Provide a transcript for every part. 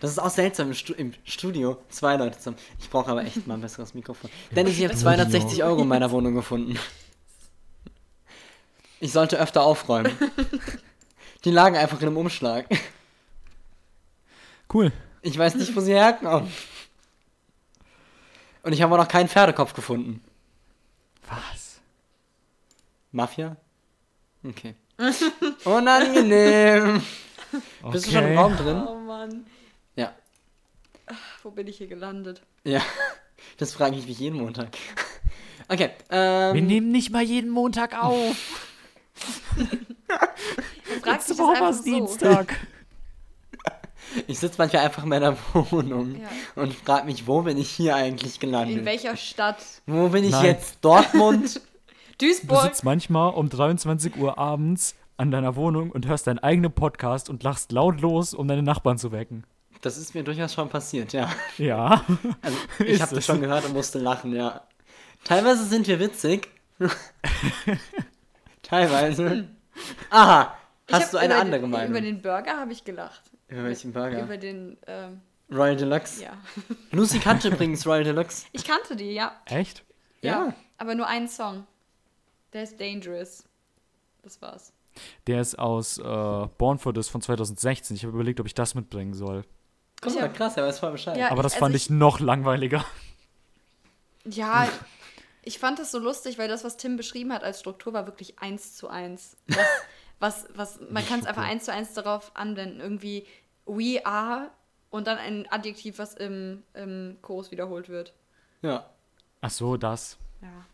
Das ist auch seltsam im, Stu im Studio. Zwei Leute zusammen. Ich brauche aber echt mal ein besseres Mikrofon. Dennis, ich habe 260 Euro in meiner Wohnung gefunden. Ich sollte öfter aufräumen. Die lagen einfach in einem Umschlag. Cool. Ich weiß nicht, wo sie herkommen. Und ich habe auch noch keinen Pferdekopf gefunden. Was? Mafia? Okay. Unangenehm. Okay. Bist du schon im Raum drin? Oh Mann. Wo bin ich hier gelandet? Ja. Das frage ich mich jeden Montag. Okay. Ähm, Wir nehmen nicht mal jeden Montag auf. Du fragst dich Letzte das Woche einfach war es so. Dienstag. Ich sitze manchmal einfach in meiner Wohnung Ja. und frage mich, wo bin ich hier eigentlich gelandet? In welcher Stadt? Wo bin ich Nein. jetzt? Dortmund? Du Duisburg. sitzt manchmal um 23 Uhr abends an deiner Wohnung und hörst deinen eigenen Podcast und lachst laut los, um deine Nachbarn zu wecken. Das ist mir durchaus schon passiert, ja. Ja. Also, ich habe das es. schon gehört und musste lachen, ja. Teilweise sind wir witzig. Teilweise. Aha, hast du eine über, andere Über Meinung? den Burger habe ich gelacht. Über welchen Burger? Über den, ähm, Royal Deluxe. ja. Lucy kannte übrigens Royal Deluxe. Ich kannte die, ja. Echt? Ja. Aber nur einen Song. Der ist Dangerous. Das war's. Der ist aus äh, Born for This von 2016. Ich habe überlegt, ob ich das mitbringen soll. Guck Ich mal, krass, er weiß voll Bescheid. Ja, Aber das also fand ich noch langweiliger. Ja, ich fand das so lustig, weil das, was Tim beschrieben hat als Struktur, war wirklich eins zu eins. Was, was, was man kann es einfach eins zu eins darauf anwenden. Irgendwie we are und dann ein Adjektiv, was im, im Chorus wiederholt wird. Ja. Ach so, das. Ja.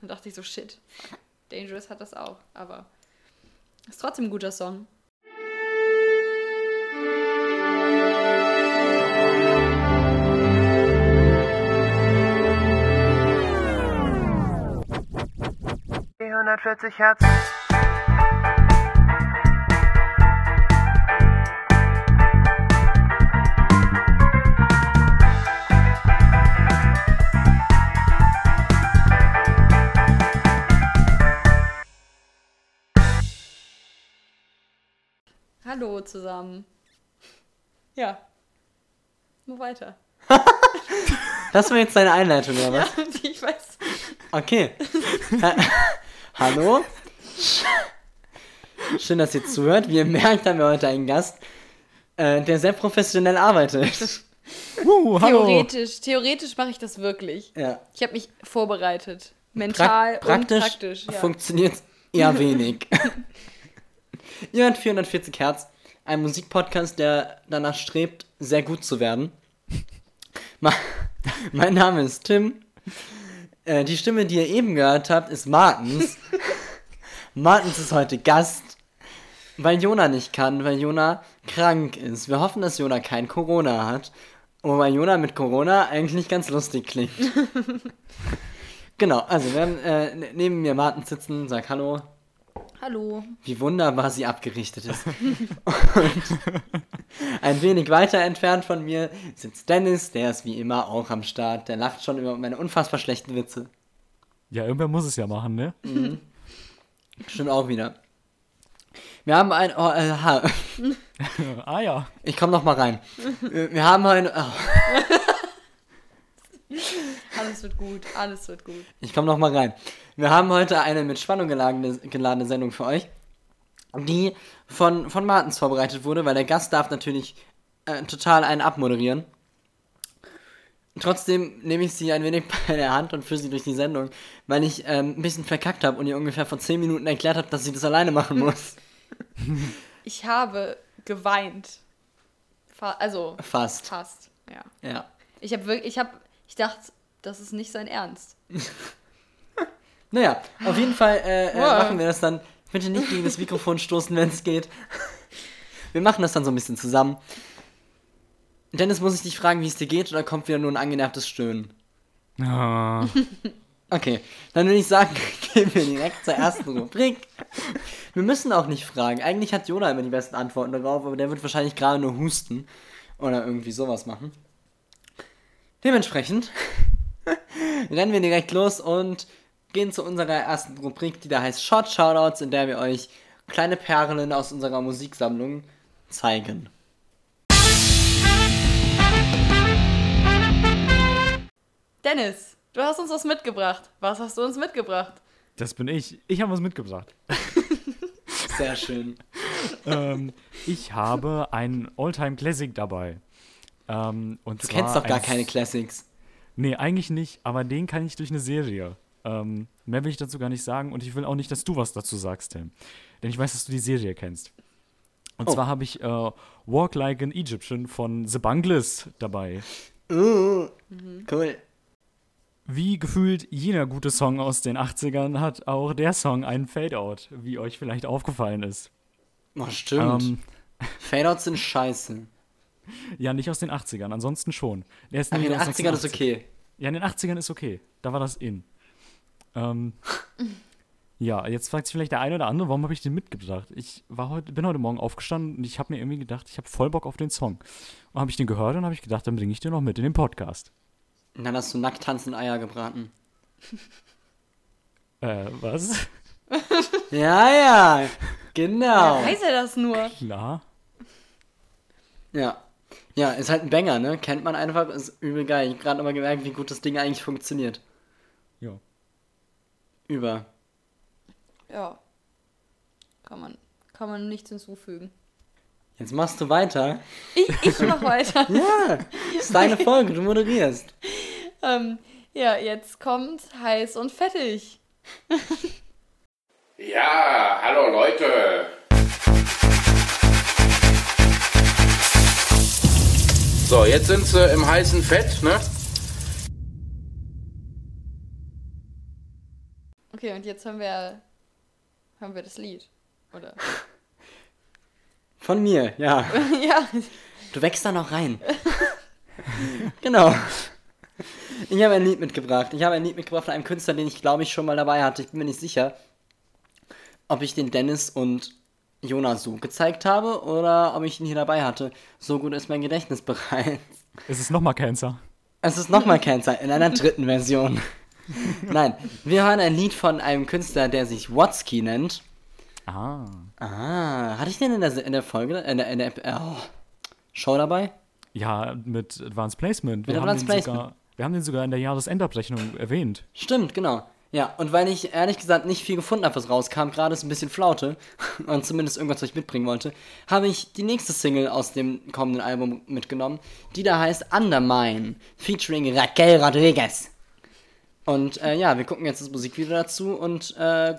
Dann dachte ich so, shit. Dangerous hat das auch, aber ist trotzdem ein guter Song. 140 Hertz. Hallo zusammen. Ja. Nur weiter. Das war jetzt deine Einleitung, oder was? ich weiß. Okay. Hallo? Schön, dass ihr zuhört. Wie ihr merkt, haben wir heute einen Gast, äh, der sehr professionell arbeitet. Uh, hallo. Theoretisch, theoretisch mache ich das wirklich. Ja. Ich habe mich vorbereitet. Pra Mental praktisch, und praktisch. Ja. funktioniert eher wenig. ihr hört 440 Hertz, ein Musikpodcast, der danach strebt, sehr gut zu werden. Mein Name ist Tim. Äh, die Stimme, die ihr eben gehört habt, ist Martens. Martens ist heute Gast, weil Jona nicht kann, weil Jona krank ist. Wir hoffen, dass Jona kein Corona hat. Wobei Jona mit Corona eigentlich ganz lustig klingt. genau, also wir haben äh, ne- neben mir Martin sitzen, sag Hallo, Hallo. wie wunderbar sie abgerichtet ist. Und ein wenig weiter entfernt von mir sitzt Dennis, der ist wie immer auch am Start. Der lacht schon über meine unfassbar schlechten Witze. Ja, irgendwer muss es ja machen, ne? Stimmt auch wieder. Wir haben ein. Oh, äh, ha, ah ja. ich komm noch mal rein. Wir haben heute. Oh, Alles wird gut, alles wird gut. ich komm noch mal rein. Wir haben heute eine mit Spannung geladene, geladene Sendung für euch, die von, von Martens vorbereitet wurde, weil der Gast darf natürlich äh, total einen abmoderieren. Trotzdem nehme ich sie ein wenig bei der Hand und führe sie durch die Sendung, weil ich ähm, ein bisschen verkackt habe und ihr ungefähr vor 10 Minuten erklärt habe, dass sie das alleine machen muss. Ich habe geweint. Fa also Fast. fast, ja. Ja. Ich habe wirklich, ich habe, ich dachte, das ist nicht sein Ernst. Naja, auf jeden Fall äh, äh, Wow. machen wir das dann. Bitte nicht gegen das Mikrofon stoßen, wenn es geht. Wir machen das dann so ein bisschen zusammen. Dennis, muss ich dich fragen, wie es dir geht, oder kommt wieder nur ein angenervtes Stöhnen? Ah, Okay, dann würde ich sagen, gehen wir direkt zur ersten Rubrik. Wir müssen auch nicht fragen. Eigentlich hat Jona immer die besten Antworten darauf, aber der wird wahrscheinlich gerade nur husten oder irgendwie sowas machen. Dementsprechend rennen wir direkt los und gehen zu unserer ersten Rubrik, die da heißt Short Shoutouts, in der wir euch kleine Perlen aus unserer Musiksammlung zeigen. Dennis, du hast uns was mitgebracht. Was hast du uns mitgebracht? Das bin ich. Ich habe was mitgebracht. Sehr schön. ähm, ich habe ein Alltime Classic dabei. Ähm, und Du kennst doch gar ein- keine Classics. Nee, eigentlich nicht, aber den kann ich durch eine Serie. Ähm, mehr will ich dazu gar nicht sagen und ich will auch nicht, dass du was dazu sagst, Tim. Denn ich weiß, dass du die Serie kennst. Und Oh. zwar habe ich äh, Walk Like an Egyptian von The Bungles dabei. Uh. Cool. Wie gefühlt jeder gute Song aus den 80ern hat auch der Song einen Fadeout, wie euch vielleicht aufgefallen ist. Oh, stimmt. Ähm, Fadeouts sind scheiße. Ja, nicht aus den 80ern, ansonsten schon. Der ist in den aus 80ern ist 86. okay. Ja, in den 80ern ist okay. Da war das in. Ähm, ja, jetzt fragt sich vielleicht der eine oder andere, warum habe ich den mitgebracht? Ich war heute, bin heute Morgen aufgestanden und ich habe mir irgendwie gedacht, ich habe voll Bock auf den Song. Und habe ich den gehört und habe ich gedacht, dann bringe ich den noch mit in den Podcast. Und dann hast du nackt tanzend Eier gebraten. Äh, was? Ja, ja. Genau. Wer weiß er das nur? Klar. Ja. Ja, ist halt ein Banger, ne? Kennt man einfach, ist übel geil. Ich hab gerade nochmal gemerkt, wie gut das Ding eigentlich funktioniert. Ja. Über. Ja. Kann man, kann man nichts hinzufügen. Jetzt machst du weiter. Ich, ich mach weiter. Ja, ist deine Folge, du moderierst. ähm, ja, jetzt kommt heiß und fettig. Ja, hallo Leute. So, jetzt sind sie im heißen Fett, ne? Okay, und jetzt haben wir, haben wir das Lied. Oder? Von mir, ja. ja. Du wächst da noch rein. genau. Ich habe ein Lied mitgebracht. Ich habe ein Lied mitgebracht von einem Künstler, den ich glaube ich schon mal dabei hatte. Ich bin mir nicht sicher, ob ich den Dennis und Jonas so gezeigt habe oder ob ich ihn hier dabei hatte. So gut ist mein Gedächtnis bereits. Es ist nochmal Cancer. Es ist nochmal Cancer in einer dritten Version. Nein, wir hören ein Lied von einem Künstler, der sich Watsky nennt. Ah. Ah, hatte ich den in der, in der Folge, in der, in der oh, Show dabei? Ja, mit Advanced Placement. Wir, Mit Advanced Placement. Sogar, wir haben den sogar in der Jahresendabrechnung erwähnt. Stimmt, genau. Ja, und weil ich ehrlich gesagt nicht viel gefunden habe, was rauskam, gerade ist ein bisschen Flaute und zumindest irgendwas, was ich mitbringen wollte, habe ich die nächste Single aus dem kommenden Album mitgenommen, die da heißt Undermine, featuring Raquel Rodriguez. Und äh, ja, wir gucken jetzt das Musikvideo dazu und äh,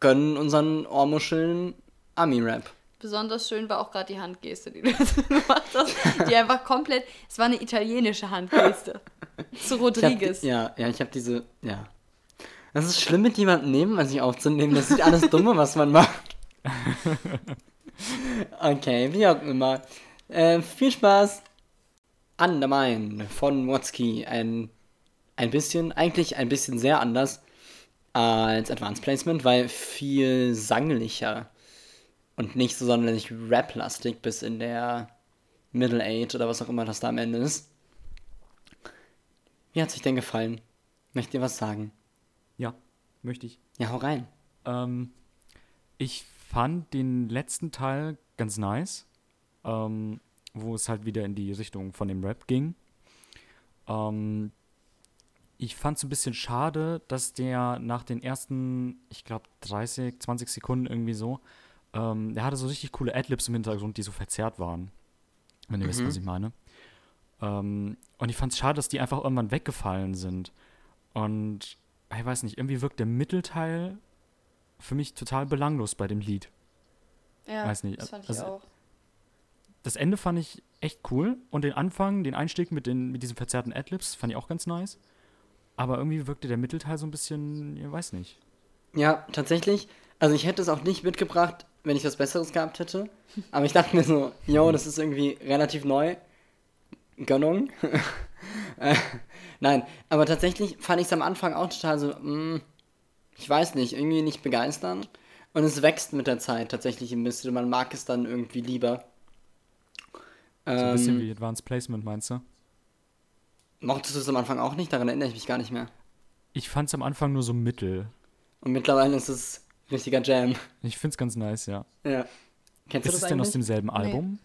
gönnen unseren Ohrmuscheln Ami-Rap. Besonders schön war auch gerade die Handgeste, die du gemacht hast. Die einfach komplett, es war eine italienische Handgeste. Zu hab, Rodriguez. die- ja, ja, ich habe diese, ja. Das ist schlimm, mit jemandem neben sich aufzunehmen. Das ist alles Dumme, was man macht. Okay, wie auch immer. Äh, viel Spaß. Undermine von Watsky. Ein, ein bisschen, eigentlich ein bisschen sehr anders als Advanced Placement, weil viel sanglicher und nicht so sonderlich rap-lastig bis in der Middle Age oder was auch immer das da am Ende ist. Wie hat sich denn gefallen? Möchtet ihr was sagen? Ja, möchte ich. Ja, hau rein. Ähm, ich fand den letzten Teil ganz nice, ähm, wo es halt wieder in die Richtung von dem Rap ging. Ähm, ich fand es ein bisschen schade, dass der nach den ersten, ich glaube, 30, 20 Sekunden irgendwie so, ähm, der hatte so richtig coole Adlibs im Hintergrund, die so verzerrt waren. Wenn ihr wisst, was ich meine. Ähm, und ich fand es schade, dass die einfach irgendwann weggefallen sind. Und ich weiß nicht, irgendwie wirkt der Mittelteil für mich total belanglos bei dem Lied. Ja, weiß nicht, das fand ich also- auch. Das Ende fand ich echt cool und den Anfang, den Einstieg mit, den, mit diesen verzerrten Adlibs fand ich auch ganz nice. Aber irgendwie wirkte der Mittelteil so ein bisschen, ich weiß nicht. Ja, tatsächlich. Also ich hätte es auch nicht mitgebracht, wenn ich was Besseres gehabt hätte. Aber ich dachte mir so, yo, das ist irgendwie relativ neu. Gönnung. nein, aber tatsächlich fand ich es am Anfang auch total so, mm, ich weiß nicht, irgendwie nicht begeisternd. Und es wächst mit der Zeit tatsächlich ein bisschen. Man mag es dann irgendwie lieber. So ein bisschen Ähm, wie Advanced Placement, meinst du? mochtest du es am Anfang auch nicht? Daran erinnere ich mich gar nicht mehr. Ich fand es am Anfang nur so mittel. Und mittlerweile ist es richtiger Jam. Ich find's ganz nice, ja. Ja. Kennst Ist du es das denn aus demselben Album?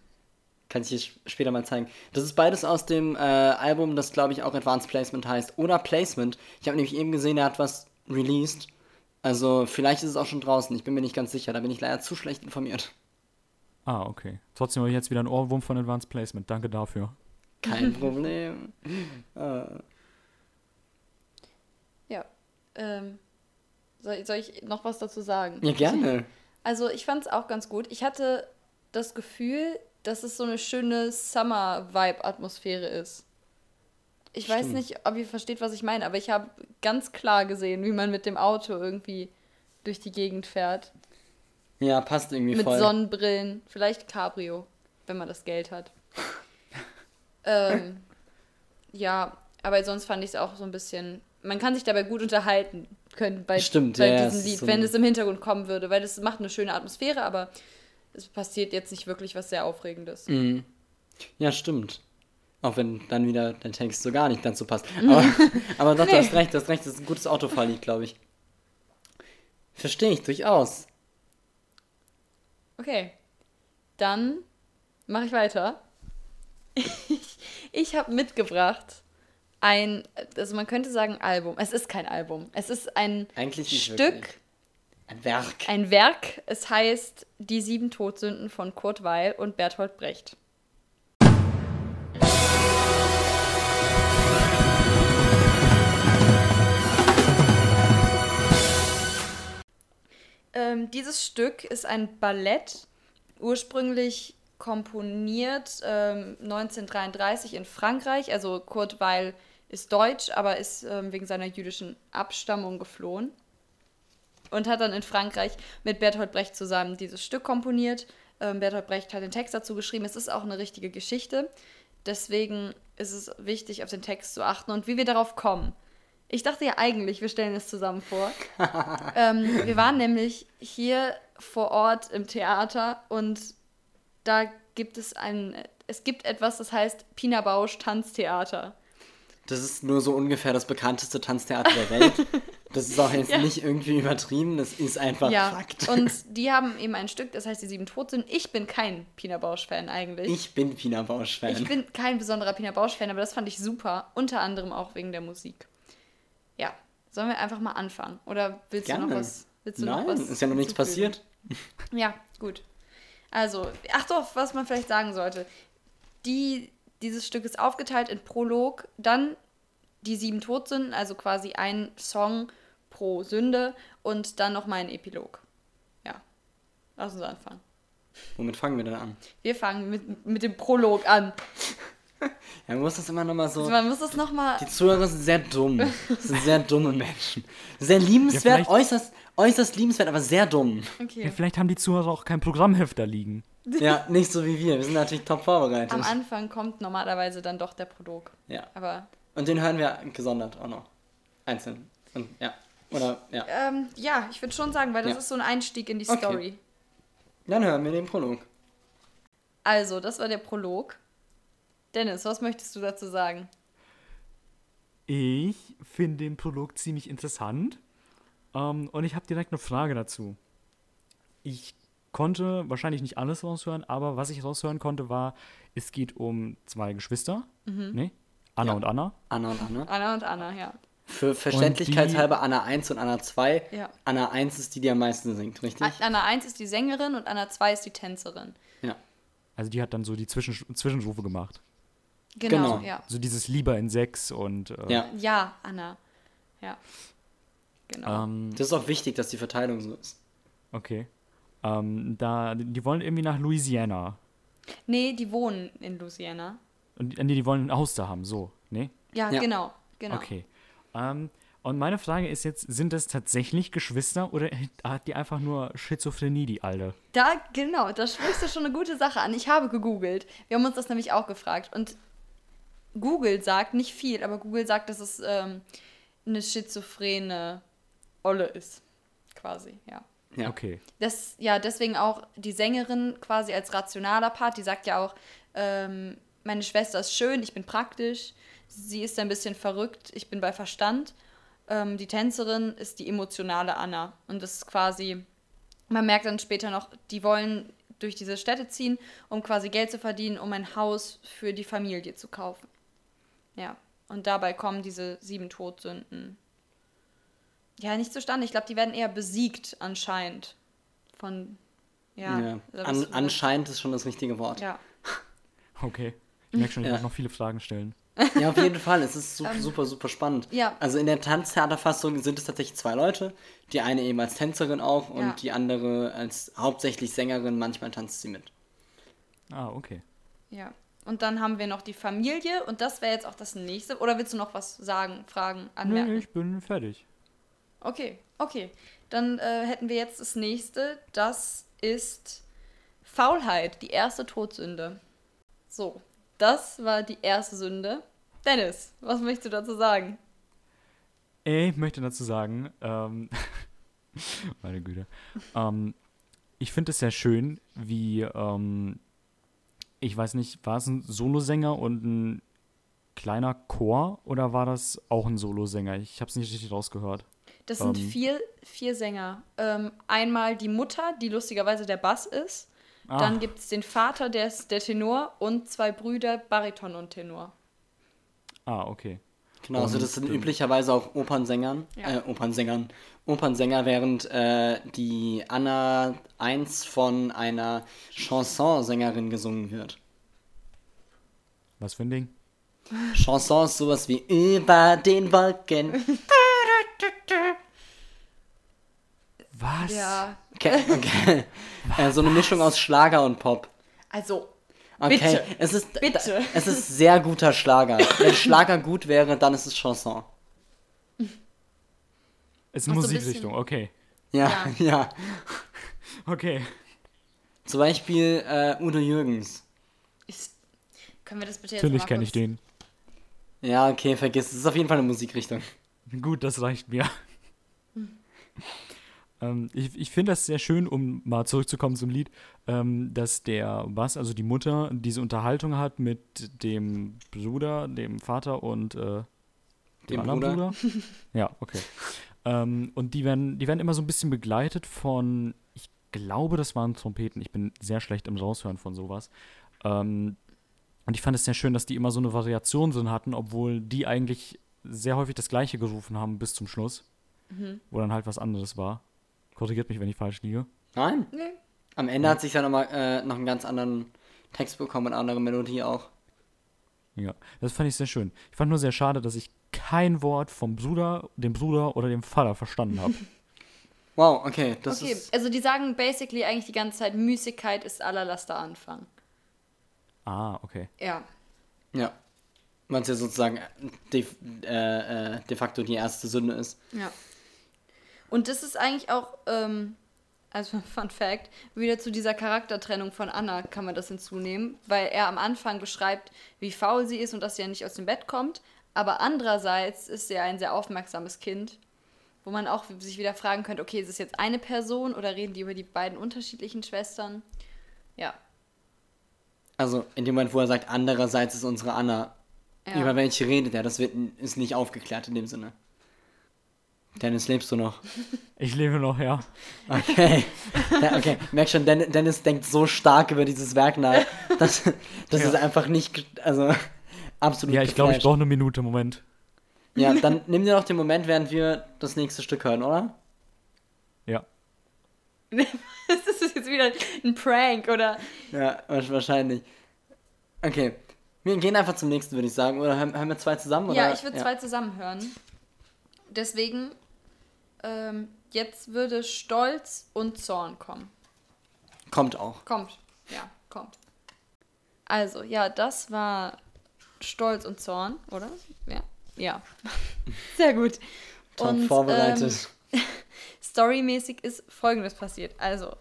Kann ich dir später mal zeigen. Das ist beides aus dem äh, Album, das glaube ich auch Advanced Placement heißt. Oder Placement. Ich habe nämlich eben gesehen, er hat was released. Also vielleicht ist es auch schon draußen. Ich bin mir nicht ganz sicher. Da bin ich leider zu schlecht informiert. Ah, okay. Trotzdem habe ich jetzt wieder einen Ohrwurm von Advanced Placement. Danke dafür. Kein Problem. Ja. Ähm, soll, soll ich noch was dazu sagen? Ja, gerne. Also ich fand es auch ganz gut. Ich hatte das Gefühl, dass es so eine schöne Summer-Vibe-Atmosphäre ist. Ich weiß Stimmt. nicht, ob ihr versteht, was ich meine, aber ich habe ganz klar gesehen, wie man mit dem Auto irgendwie durch die Gegend fährt. Ja, passt irgendwie Mit voll. Sonnenbrillen, vielleicht Cabrio, wenn man das Geld hat. ähm, ja, aber sonst fand ich es auch so ein bisschen. Man kann sich dabei gut unterhalten können bei, Stimmt, bei ja, diesem Lied, so wenn es im Hintergrund kommen würde, weil das macht eine schöne Atmosphäre, aber es passiert jetzt nicht wirklich was sehr Aufregendes. Mhm. Ja, stimmt. Auch wenn dann wieder der Text so gar nicht dazu passt. Mhm. Aber, aber doch, du hast recht, du hast recht, das ist ein gutes Autofahrlied, glaube ich. Verstehe ich durchaus. Okay, dann mache ich weiter. Ich, ich habe mitgebracht ein, also man könnte sagen Album. Es ist kein Album. Es ist ein Eigentlich Stück. Ein Werk. ein Werk. Es heißt Die sieben Todsünden von Kurt Weil und Bertolt Brecht. Ähm, dieses Stück ist ein Ballett, ursprünglich komponiert ähm, 1933 in Frankreich. Also Kurt Weil ist deutsch, aber ist ähm, wegen seiner jüdischen Abstammung geflohen und hat dann in Frankreich mit Bertolt Brecht zusammen dieses Stück komponiert. Ähm, Bertolt Brecht hat den Text dazu geschrieben. Es ist auch eine richtige Geschichte. Deswegen ist es wichtig, auf den Text zu achten und wie wir darauf kommen. Ich dachte ja eigentlich, wir stellen es zusammen vor. ähm, wir waren nämlich hier vor Ort im Theater und da gibt es ein, es gibt etwas, das heißt Pina Bausch Tanztheater. Das ist nur so ungefähr das bekannteste Tanztheater der Welt. Das ist auch jetzt Ja. nicht irgendwie übertrieben, das ist einfach ja, Fakt. und die haben eben ein Stück, das heißt die sieben Todsünden. Ich bin kein Pina Bausch-Fan eigentlich. ich bin Pina Bausch-Fan. Ich bin kein besonderer Pina Bausch-Fan, aber das fand ich super. Unter anderem auch wegen der Musik. Ja, sollen wir einfach mal anfangen? Oder willst du Gerne. noch was? Willst du Nein, noch was ist ja noch nichts passiert. Ja, gut. Also, ach doch, was man vielleicht sagen sollte. Die, dieses Stück ist aufgeteilt in Prolog, dann die sieben Todsünden, also quasi ein Song pro Sünde und dann nochmal ein Epilog. Ja, lass uns anfangen. Womit fangen wir denn an? Wir fangen mit, mit dem Prolog an. Ja, man muss das immer nochmal so. Also man muss das nochmal. Die Zuhörer sind sehr dumm. Das sind sehr dumme Menschen. Sehr liebenswert, Ja, äußerst, äußerst liebenswert, aber sehr dumm. Ja, Okay. vielleicht haben die Zuhörer auch kein Programmheft da liegen. Ja, nicht so wie wir. Wir sind natürlich top vorbereitet. Am Anfang kommt normalerweise dann doch der Prolog. Ja. Aber Und den hören wir gesondert auch noch. Einzeln. Und, ja. Oder, ja. ähm, ja, ich würde schon sagen, weil das Ja. ist so ein Einstieg in die Okay. Story. Dann hören wir den Prolog. Also, das war der Prolog. Dennis, was möchtest du dazu sagen? Ich finde den Prolog ziemlich interessant. Ähm, und ich habe direkt eine Frage dazu. Ich konnte wahrscheinlich nicht alles raushören, aber was ich raushören konnte, war, es geht um zwei Geschwister. Ne? Anna Ja. und Anna. Anna und Anna. Anna und Anna, ja. Für Verständlichkeitshalber Anna 1 und Anna 2. Ja. Anna 1 ist die, die am meisten singt, richtig? Anna 1 ist die Sängerin und Anna 2 ist die Tänzerin. Ja. Also die hat dann so die Zwischen Zwischenrufe gemacht. Genau, Genau. ja. So dieses Lieber in sechs und äh, Ja. Ja, Anna. Ja. Genau. ähm, Das ist auch wichtig, dass die Verteilung so ist. okay. Ähm, da, die wollen irgendwie nach Louisiana. Nee, die wohnen in Louisiana. Und nee, die wollen ein Haus da haben, so, ne? Ja, Ja. genau. genau. Okay. Ähm, und meine Frage ist jetzt, sind das tatsächlich Geschwister oder hat die einfach nur Schizophrenie, die Alte? Da, genau, da sprichst du schon eine gute Sache an. Ich habe gegoogelt. Wir haben uns das nämlich auch gefragt. Und Google sagt nicht viel, aber Google sagt, dass es ähm, eine schizophrene Olle ist. Quasi, ja. Ja. Okay. Das, ja, deswegen auch die Sängerin quasi als rationaler Part, die sagt ja auch, ähm, meine Schwester ist schön, ich bin praktisch, sie ist ein bisschen verrückt, ich bin bei Verstand. Ähm, die Tänzerin ist die emotionale Anna. Und das ist quasi, man merkt dann später noch, die wollen durch diese Städte ziehen, um quasi Geld zu verdienen, um ein Haus für die Familie zu kaufen. Ja, und dabei kommen diese sieben Todsünden ja nicht zustande. Ich glaube, die werden eher besiegt anscheinend von ja. Ja. An, anscheinend ist schon das richtige Wort. Ja. Okay. Ich merke schon, ich Ja. muss noch viele Fragen stellen. Ja, auf jeden Fall. Es ist super, super, super spannend. Ähm, ja. Also in der Tanztheaterfassung sind es tatsächlich zwei Leute. Die eine eben als Tänzerin auch und Ja. die andere als hauptsächlich Sängerin. Manchmal tanzt sie mit. Ah, okay. Ja. Und dann haben wir noch die Familie und das wäre jetzt auch das nächste. Oder willst du noch was sagen, fragen, anmerken? Nö, ich bin fertig. Okay, okay. Dann äh, hätten wir jetzt das nächste. Das ist Faulheit, die erste Todsünde. So, das war die erste Sünde. Dennis, was möchtest du dazu sagen? Ich möchte dazu sagen, ähm, meine Güte, ähm, ich finde es sehr schön, wie, ähm, ich weiß nicht, war es ein Solosänger und ein kleiner Chor oder war das auch ein Solosänger? Ich habe es nicht richtig rausgehört. Das sind Ähm. vier, vier Sänger. Ähm, einmal die Mutter, die lustigerweise der Bass ist. Ah. Dann gibt es den Vater, der ist der Tenor. Und zwei Brüder, Bariton und Tenor. Ah, okay. Genau, also Und, das sind ähm, üblicherweise auch Opernsängern, Ja. äh, Opernsängern, Opernsänger, während äh, die Anna 1 von einer Chansonsängerin gesungen wird. Was für ein Ding? Chanson ist sowas wie über den Wolken. Was? Ja, Okay, okay. äh, so eine Mischung aus Schlager und Pop. also, Okay, Bitte. es ist Bitte. es ist sehr guter Schlager. Wenn Schlager gut wäre, dann ist es Chanson. Ist eine so ein Musikrichtung, okay. Ja, ja. Okay. Zum Beispiel äh, Udo Jürgens. ist, können wir das bitte jetzt Natürlich kenne ich den. Ja, okay, vergiss. Es ist auf jeden Fall eine Musikrichtung. Gut, das reicht mir. Ähm, ich ich finde das sehr schön, um mal zurückzukommen zum Lied, ähm, dass der Bass, also die Mutter, diese Unterhaltung hat mit dem Bruder, dem Vater und äh, dem, Dem anderen Bruder. Bruder. ja, okay. Ähm, und die werden, die werden immer so ein bisschen begleitet von, ich glaube, das waren Trompeten. Ich bin sehr schlecht im Raushören von sowas. Ähm, und ich fand es sehr schön, dass die immer so eine Variation drin hatten, obwohl die eigentlich sehr häufig das Gleiche gerufen haben bis zum Schluss. Wo dann halt was anderes war. Korrigiert mich, wenn ich falsch liege. Nein. Nee. Am Ende hat sich dann nochmal äh, noch einen ganz anderen Text bekommen und eine andere Melodie auch. Ja, das fand ich sehr schön. Ich fand nur sehr schade, dass ich kein Wort vom Bruder, dem Bruder oder dem Vater verstanden habe. Wow, okay, das Okay, ist. also die sagen basically eigentlich die ganze Zeit, Müßigkeit ist aller Laster Anfang. ah, okay. Ja. Ja. Weil es ja sozusagen de, äh, äh, de facto die erste Sünde ist. Ja. Und das ist eigentlich auch, ähm, also Fun Fact, wieder zu dieser Charaktertrennung von Anna kann man das hinzunehmen, weil er am Anfang beschreibt, wie faul sie ist und dass sie ja nicht aus dem Bett kommt. Aber andererseits ist sie ein sehr aufmerksames Kind, wo man auch sich wieder fragen könnte, okay, ist es jetzt eine Person oder reden die über die beiden unterschiedlichen Schwestern? Ja. Also in dem Moment, wo er sagt, andererseits ist unsere Anna. Ja. Über welche redet er? Das wird, ist nicht aufgeklärt in dem Sinne. Dennis, lebst du noch? Ich lebe noch, ja. Okay. ja, okay. Merk schon, Den- Dennis denkt so stark über dieses Werk nach, dass das Ja. ist einfach nicht, also absolut Ja, ich glaube, ich brauche eine Minute, Moment. Ja, dann nimm dir noch den Moment, während wir das nächste Stück hören, oder? Ja. das ist jetzt wieder ein Prank, oder? Ja, wa- wahrscheinlich. Okay. Wir gehen einfach zum nächsten, würde ich sagen. Oder hören, hören wir zwei zusammen? Oder? Ja, ich würde zwei zusammen hören. Deswegen, ähm, jetzt würde Stolz und Zorn kommen. Kommt auch. Kommt. Ja, kommt. Also, ja, das war Stolz und Zorn, oder? Ja. Ja. Sehr gut. Top Und, vorbereitet. Ähm, storymäßig ist folgendes passiert. Also,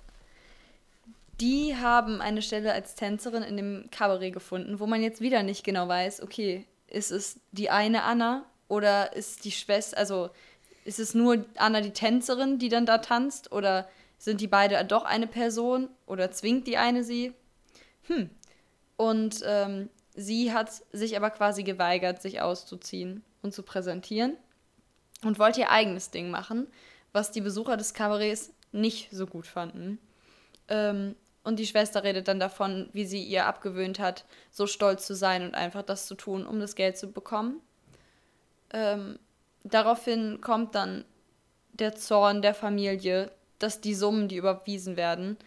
die haben eine Stelle als Tänzerin in dem Kabarett gefunden, wo man jetzt wieder nicht genau weiß, okay, ist es die eine Anna oder ist die Schwester, also ist es nur Anna die Tänzerin, die dann da tanzt oder sind die beide doch eine Person oder zwingt die eine sie? Hm. Und ähm, sie hat sich aber quasi geweigert, sich auszuziehen und zu präsentieren und wollte ihr eigenes Ding machen, was die Besucher des Kabarets nicht so gut fanden. Ähm, Und die Schwester redet dann davon, wie sie ihr abgewöhnt hat, so stolz zu sein und einfach das zu tun, um das Geld zu bekommen. Ähm, daraufhin kommt dann der Zorn der Familie, dass die Summen, die überwiesen werden,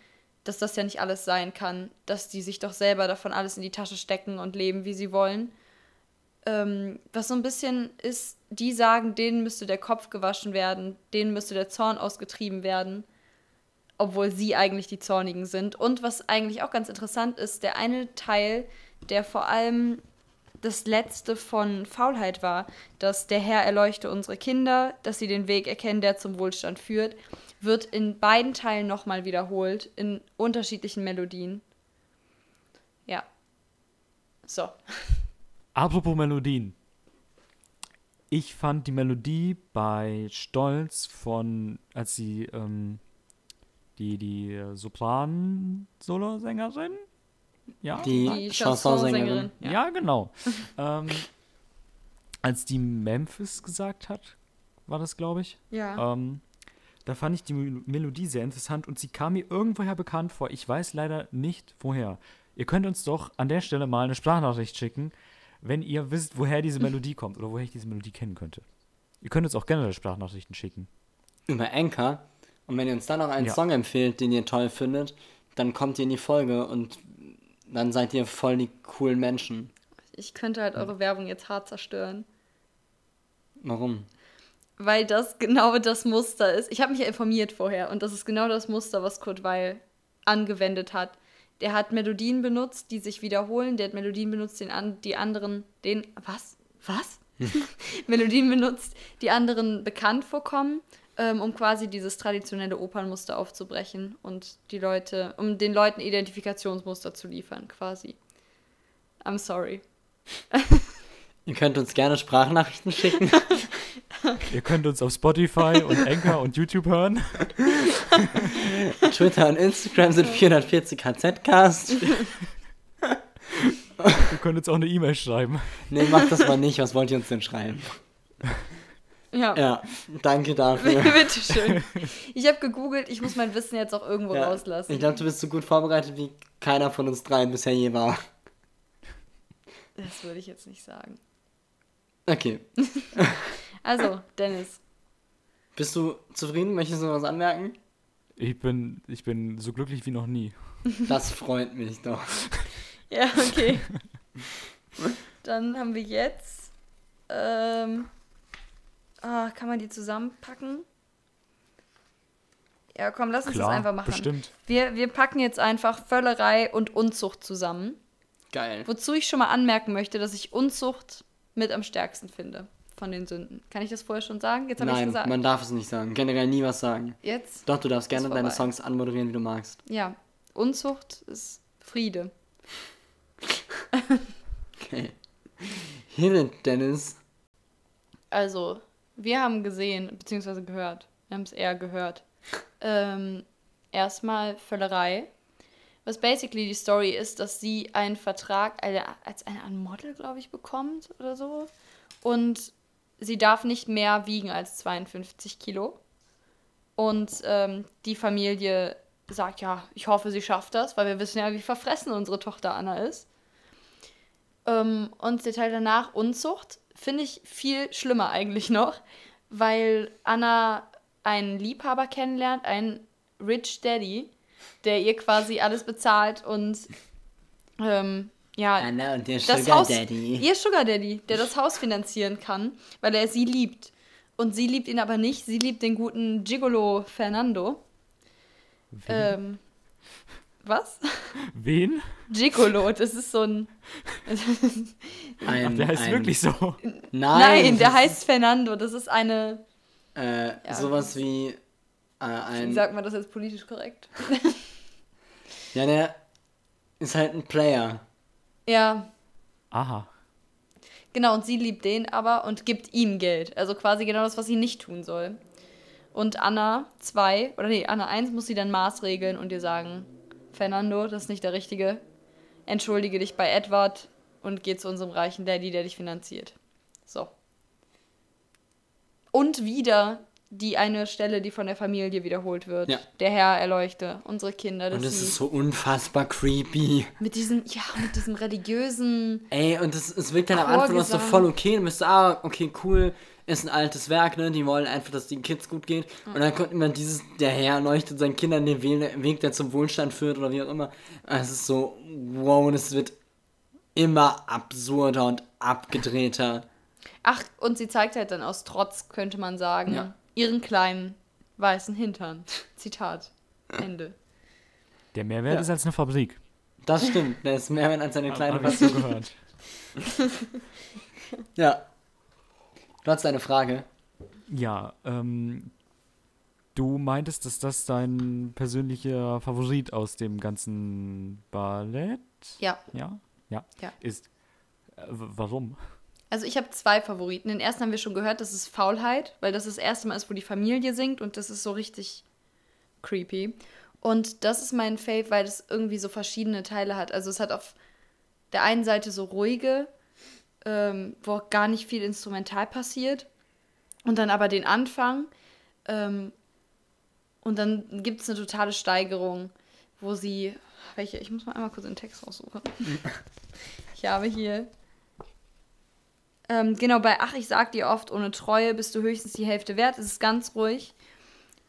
dass das ja nicht alles sein kann, dass die sich doch selber davon alles in die Tasche stecken und leben, wie sie wollen. Ähm, was so ein bisschen ist, die sagen, denen müsste der Kopf gewaschen werden, denen müsste der Zorn ausgetrieben werden, obwohl sie eigentlich die Zornigen sind. Und was eigentlich auch ganz interessant ist, der eine Teil, der vor allem das letzte von Faulheit war, dass der Herr erleuchte unsere Kinder, dass sie den Weg erkennen, der zum Wohlstand führt, wird in beiden Teilen nochmal wiederholt, in unterschiedlichen Melodien. Ja. So. Apropos Melodien. Ich fand die Melodie bei Stolz von, als sie ähm, die, die Sopran-Solosängerin, ja, Die, Die Chansonsängerin. Chansonsängerin. Ja, genau. ähm, als die Memphis gesagt hat, war das, glaube ich. Ja. Ähm, da fand ich die Mel- Melodie sehr interessant und sie kam mir irgendwoher bekannt vor. Ich weiß leider nicht, woher. Ihr könnt uns doch an der Stelle mal eine Sprachnachricht schicken, wenn ihr wisst, woher diese Melodie kommt oder woher ich diese Melodie kennen könnte. Ihr könnt uns auch generell Sprachnachrichten schicken. Über Anchor. Und wenn ihr uns dann noch einen Ja. Song empfehlt, den ihr toll findet, dann kommt ihr in die Folge und dann seid ihr voll die coolen Menschen. Ich könnte halt eure Werbung jetzt hart zerstören. Warum? Weil das genau das Muster ist. Ich habe mich ja informiert vorher und das ist genau das Muster, was Kurt Weil angewendet hat. Der hat Melodien benutzt, die sich wiederholen. Der hat Melodien benutzt, den an, die anderen, den, was? Was? Melodien benutzt, die anderen bekannt vorkommen, ähm, um quasi dieses traditionelle Opernmuster aufzubrechen und die Leute, um den Leuten Identifikationsmuster zu liefern, quasi. I'm sorry. Ihr könnt uns gerne Sprachnachrichten schicken. Ihr könnt uns auf Spotify und Anchor und YouTube hören. Twitter und Instagram sind 440 KZcast. Ihr könnt uns auch eine E-Mail schreiben. Nee, macht das mal nicht. Was wollt ihr uns denn schreiben? Ja. Ja, danke dafür. Bitteschön. Ich habe gegoogelt, ich muss mein Wissen jetzt auch irgendwo Ja, rauslassen. ich glaube, du bist so gut vorbereitet, wie keiner von uns dreien bisher je war. Das würde ich jetzt nicht sagen. Okay. Also, Dennis. Bist du zufrieden? Möchtest du noch was anmerken? Ich bin, ich bin so glücklich wie noch nie. Das freut mich doch. Ja, okay. Dann haben wir jetzt. Ähm, ah, kann man die zusammenpacken? Ja, komm, lass uns Klar, das einfach machen. bestimmt. Wir, wir packen jetzt einfach Völlerei und Unzucht zusammen. Geil. Wozu ich schon mal anmerken möchte, dass ich Unzucht mit am stärksten finde von den Sünden. Kann ich das vorher schon sagen? Jetzt habe ich Nein, gesagt. man darf es nicht sagen. Generell nie was sagen. Jetzt? Doch, du darfst gerne deine. Songs anmoderieren, wie du magst. Ja. Unzucht ist Friede. Okay. It, Dennis. Also, wir haben gesehen, beziehungsweise gehört, wir haben es eher gehört. Ähm, erstmal Völlerei. Was basically die Story ist, dass sie einen Vertrag eine, als eine Art Model, glaube ich, bekommt oder so. Und sie darf nicht mehr wiegen als 52 Kilo. Und ähm, die Familie sagt, ja, ich hoffe, sie schafft das, weil wir wissen ja, wie verfressen unsere Tochter Anna ist. Ähm, und der Teil danach, Unzucht, finde ich viel schlimmer eigentlich noch, weil Anna einen Liebhaber kennenlernt, einen Rich Daddy, der ihr quasi alles bezahlt und ähm, ja, Anna und der das Sugar Haus, Daddy. ihr Sugar Daddy, der das Haus finanzieren kann, weil er sie liebt. Und sie liebt ihn aber nicht. Sie liebt den guten Gigolo Fernando. Ähm, was? Wen? Gigolo, das ist so ein. Ein, Ach, der heißt ein, wirklich so. Nein, Nein, der das heißt Fernando. Das ist eine. Äh, sowas wie äh, Wie ein. sagt man das jetzt politisch korrekt? Ja, der ist halt ein Player. Ja, Aha. genau. Und sie liebt den aber und gibt ihm Geld. Also quasi genau das, was sie nicht tun soll. Und Anna 2, oder nee, Anna 1 muss sie dann maßregeln und ihr sagen: Fernando, das ist nicht der Richtige. Entschuldige dich bei Edward und geh zu unserem reichen Daddy, der dich finanziert. So. Und wieder die eine Stelle, die von der Familie wiederholt wird. Ja. Der Herr erleuchte unsere Kinder. Dass Und es ist so unfassbar creepy. mit diesem, ja, mit diesem religiösen. Ey, und es, es wirkt dann am Anfang noch so voll okay. Du bist ah, okay, cool. Ist ein altes Werk, ne? Die wollen einfach, dass den Kids gut geht. Und dann kommt immer dieses, der Herr leuchtet seinen Kindern den We- Weg, der zum Wohlstand führt oder wie auch immer. Es ist so, wow, und es wird immer absurder und abgedrehter. Ach, und sie zeigt halt dann aus Trotz, könnte man sagen, Ja. ihren kleinen weißen Hintern. Zitat. Ende. Der Mehrwert Ja. ist als eine Fabrik. Das stimmt, der ist mehr als eine kleine ich so gehört. Ja. Du hast eine Frage. Ja, ähm, du meintest, dass das dein persönlicher Favorit aus dem ganzen Ballett, Ja. ja, ja, Ja. ist. Äh, warum? Also ich habe zwei Favoriten. Den ersten haben wir schon gehört, das ist Faulheit, weil das das erste Mal ist, wo die Familie singt und das ist so richtig creepy. Und das ist mein Fave, weil es irgendwie so verschiedene Teile hat. Also es hat auf der einen Seite so ruhige, ähm, wo auch gar nicht viel instrumental passiert. Und dann aber den Anfang. Ähm, und dann gibt es eine totale Steigerung, wo sie. Welche? Ich muss mal einmal kurz den Text raussuchen. ich habe hier. Ähm, genau, bei Ach, ich sag dir oft, ohne Treue bist du höchstens die Hälfte wert. Es ist ganz ruhig.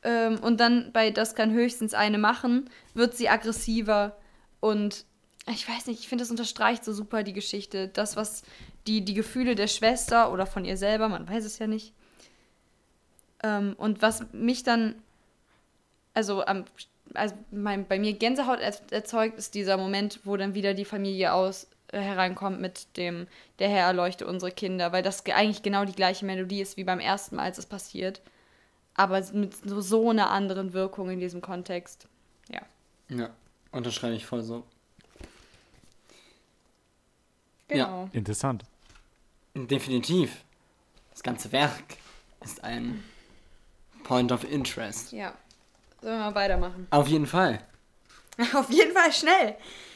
Ähm, und dann bei Das kann höchstens eine machen, wird sie aggressiver. Und ich weiß nicht, ich finde, das unterstreicht so super die Geschichte. Das, was die, die Gefühle der Schwester oder von ihr selber, man weiß es ja nicht. Ähm, und was mich dann, also, am, also mein, bei mir Gänsehaut er, erzeugt, ist dieser Moment, wo dann wieder die Familie aus äh, hereinkommt mit dem, der Herr erleuchte unsere Kinder, weil das ge- eigentlich genau die gleiche Melodie ist wie beim ersten Mal, als es passiert. Aber mit so, so einer anderen Wirkung in diesem Kontext. Ja. Ja, unterschreibe ich voll so. Genau. Interessant. Definitiv. Das ganze Werk ist ein Point of Interest. Ja. Sollen wir mal weitermachen? Auf jeden Fall. Auf jeden Fall schnell.